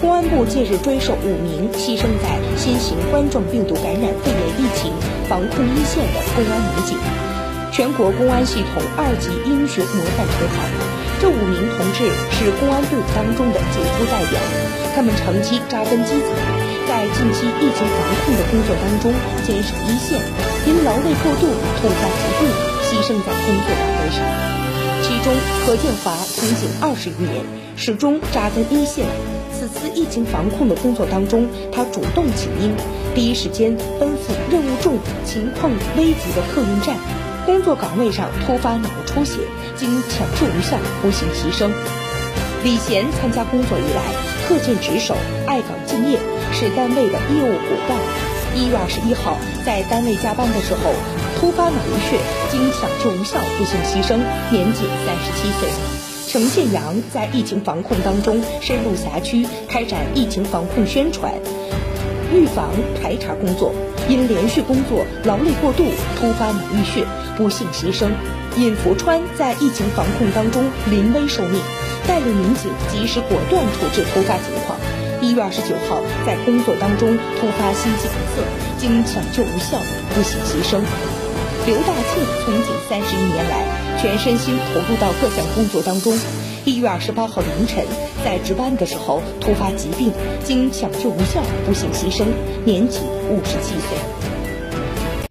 公安部近日追授五名牺牲在新型冠状病毒感染肺炎疫情防控一线的公安民警，全国公安系统二级英雄模范称号。这五名同志是公安队当中的杰出代表，他们长期扎根基层，在近期疫情防控的工作当中坚守一线，因劳累过度突发疾病牺牲在工作岗位上。其中，何建华从警二十余年，始终扎根一线。此次疫情防控的工作当中，他主动请缨，第一时间奔赴任务重、情况危急的客运站，工作岗位上突发脑出血，经抢救无效不幸牺牲。李贤参加工作以来，恪尽职守，爱岗敬业，是单位的业务骨干。一月二十一号，在单位加班的时候，突发脑溢血，经抢救无效不幸牺牲，年仅三十七岁。程建阳在疫情防控当中深入辖区开展疫情防控宣传、预防排查工作，因连续工作劳累过度突发脑溢血不幸牺牲。尹福川在疫情防控当中临危受命，带领民警及时果断处置突发情况。一月二十九号在工作当中突发心肌梗塞，经抢救无效不幸牺牲。刘大庆从警三十一年来。全身心投入到各项工作当中。一月二十八号凌晨，在值班的时候突发疾病，经抢救无效不幸牺牲，年仅五十七岁。